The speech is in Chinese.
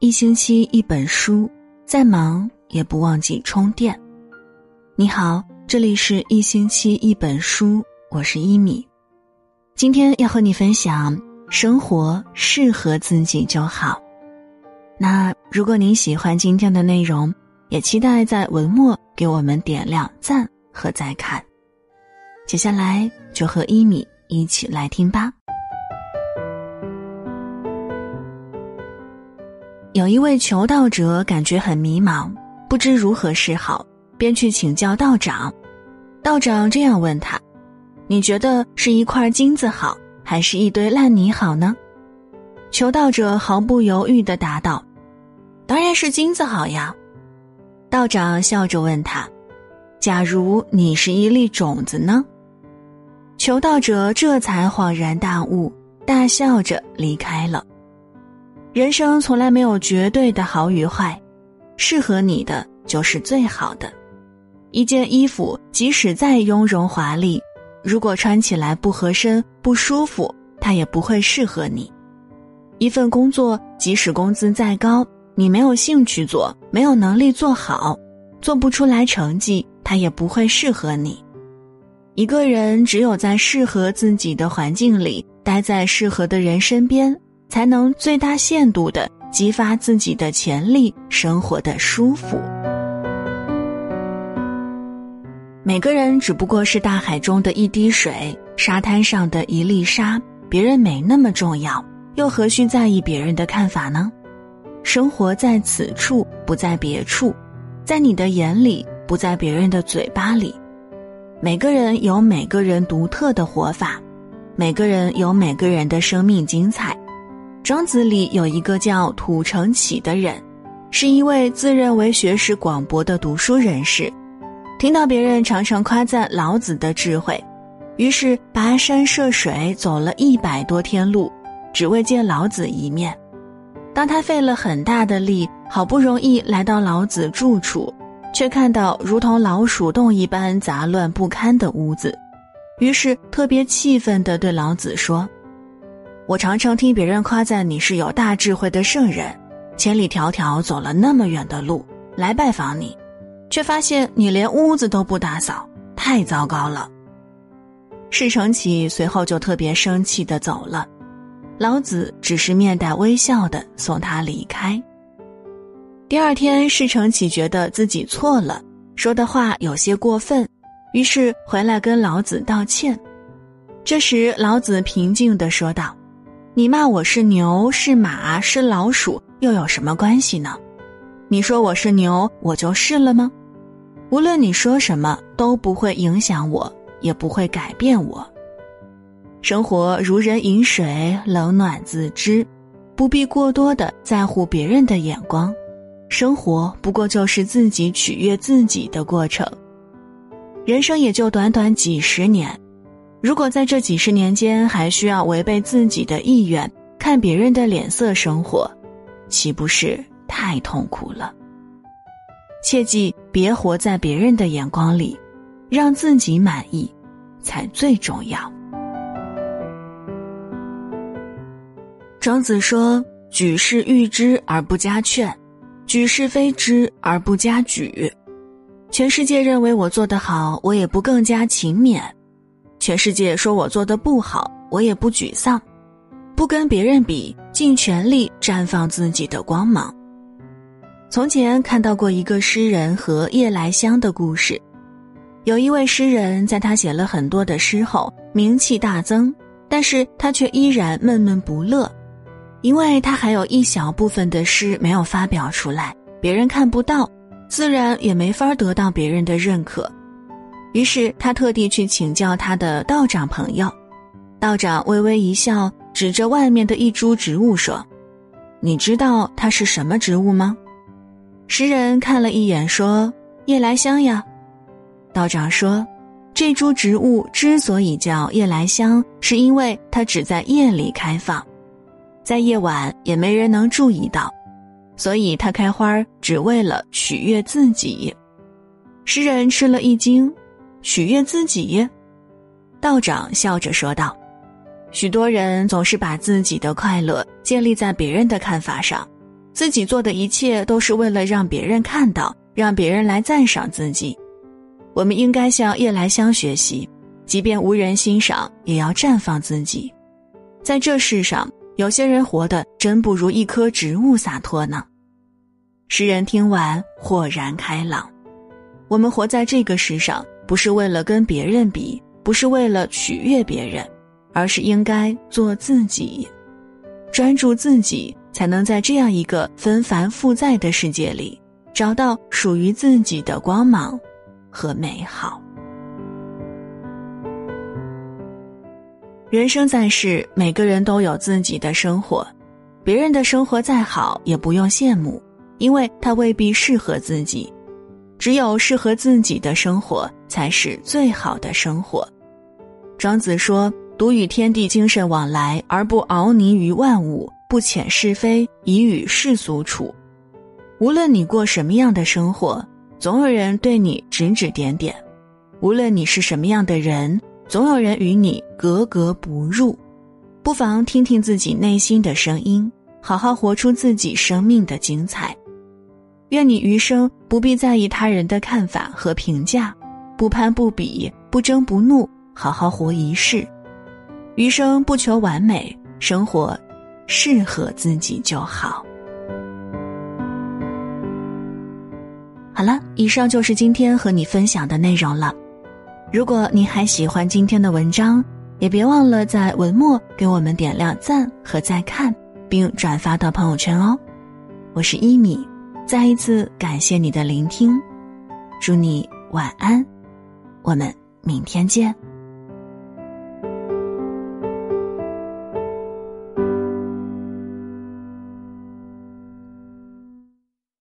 一星期一本书，再忙也不忘记充电。你好，这里是一星期一本书，我是一米。今天要和你分享：生活适合自己就好。那如果您喜欢今天的内容，也期待在文末给我们点亮赞和再看。接下来就和一米一起来听吧。有一位求道者感觉很迷茫，不知如何是好，便去请教道长。道长这样问他：“你觉得是一块金子好，还是一堆烂泥好呢？”求道者毫不犹豫的答道：“当然是金子好呀。”道长笑着问他：“假如你是一粒种子呢？”求道者这才恍然大悟，大笑着离开了。人生从来没有绝对的好与坏，适合你的就是最好的。一件衣服即使再雍容华丽，如果穿起来不合身、不舒服，它也不会适合你。一份工作即使工资再高，你没有兴趣做，没有能力做好，做不出来成绩，它也不会适合你。一个人只有在适合自己的环境里，待在适合的人身边。才能最大限度的激发自己的潜力，生活的舒服。每个人只不过是大海中的一滴水，沙滩上的一粒沙，别人没那么重要，又何须在意别人的看法呢？生活在此处，不在别处，在你的眼里，不在别人的嘴巴里。每个人有每个人独特的活法，每个人有每个人的生命精彩。庄子里有一个叫土成启的人，是一位自认为学识广博的读书人士。听到别人常常夸赞老子的智慧，于是跋山涉水走了一百多天路，只为见老子一面。当他费了很大的力，好不容易来到老子住处，却看到如同老鼠洞一般杂乱不堪的屋子，于是特别气愤地对老子说。我常常听别人夸赞你是有大智慧的圣人，千里迢迢走了那么远的路来拜访你，却发现你连屋子都不打扫，太糟糕了。释承启随后就特别生气的走了，老子只是面带微笑的送他离开。第二天，释承启觉得自己错了，说的话有些过分，于是回来跟老子道歉。这时，老子平静的说道。你骂我是牛是马是老鼠又有什么关系呢？你说我是牛，我就是了吗？无论你说什么都不会影响我，也不会改变我。生活如人饮水，冷暖自知，不必过多的在乎别人的眼光。生活不过就是自己取悦自己的过程。人生也就短短几十年。如果在这几十年间还需要违背自己的意愿、看别人的脸色生活，岂不是太痛苦了？切记别活在别人的眼光里，让自己满意才最重要。庄子说：“举世誉之而不加劝，举世非之而不加沮。全世界认为我做得好，我也不更加勤勉。”全世界说我做的不好，我也不沮丧，不跟别人比，尽全力绽放自己的光芒。从前看到过一个诗人和夜来香的故事，有一位诗人在他写了很多的诗后，名气大增，但是他却依然闷闷不乐，因为他还有一小部分的诗没有发表出来，别人看不到，自然也没法得到别人的认可。于是他特地去请教他的道长朋友，道长微微一笑，指着外面的一株植物说：“你知道它是什么植物吗？”诗人看了一眼说：“夜来香呀。”道长说：“这株植物之所以叫夜来香，是因为它只在夜里开放，在夜晚也没人能注意到，所以它开花只为了取悦自己。”诗人吃了一惊。取悦自己，道长笑着说道：“许多人总是把自己的快乐建立在别人的看法上，自己做的一切都是为了让别人看到，让别人来赞赏自己。我们应该向夜来香学习，即便无人欣赏，也要绽放自己。在这世上，有些人活得真不如一棵植物洒脱呢。诗人听完，豁然开朗。我们活在这个世上，不是为了跟别人比，不是为了取悦别人，而是应该做自己，专注自己。才能在这样一个纷繁复杂的世界里，找到属于自己的光芒和美好。人生在世，每个人都有自己的生活，别人的生活再好也不用羡慕，因为他未必适合自己。只有适合自己的生活，才是最好的生活。庄子说：“独与天地精神往来，而不熬泥于万物。”不遣是非，以与世俗处。无论你过什么样的生活，总有人对你指指点点；无论你是什么样的人，总有人与你格格不入。不妨听听自己内心的声音，好好活出自己生命的精彩。愿你余生不必在意他人的看法和评价，不攀不比，不争不怒，好好活一世。余生不求完美，生活。适合自己就好。好了，以上就是今天和你分享的内容了。如果你还喜欢今天的文章，也别忘了在文末给我们点亮赞和再看，并转发到朋友圈哦。我是一米，再一次感谢你的聆听，祝你晚安，我们明天见。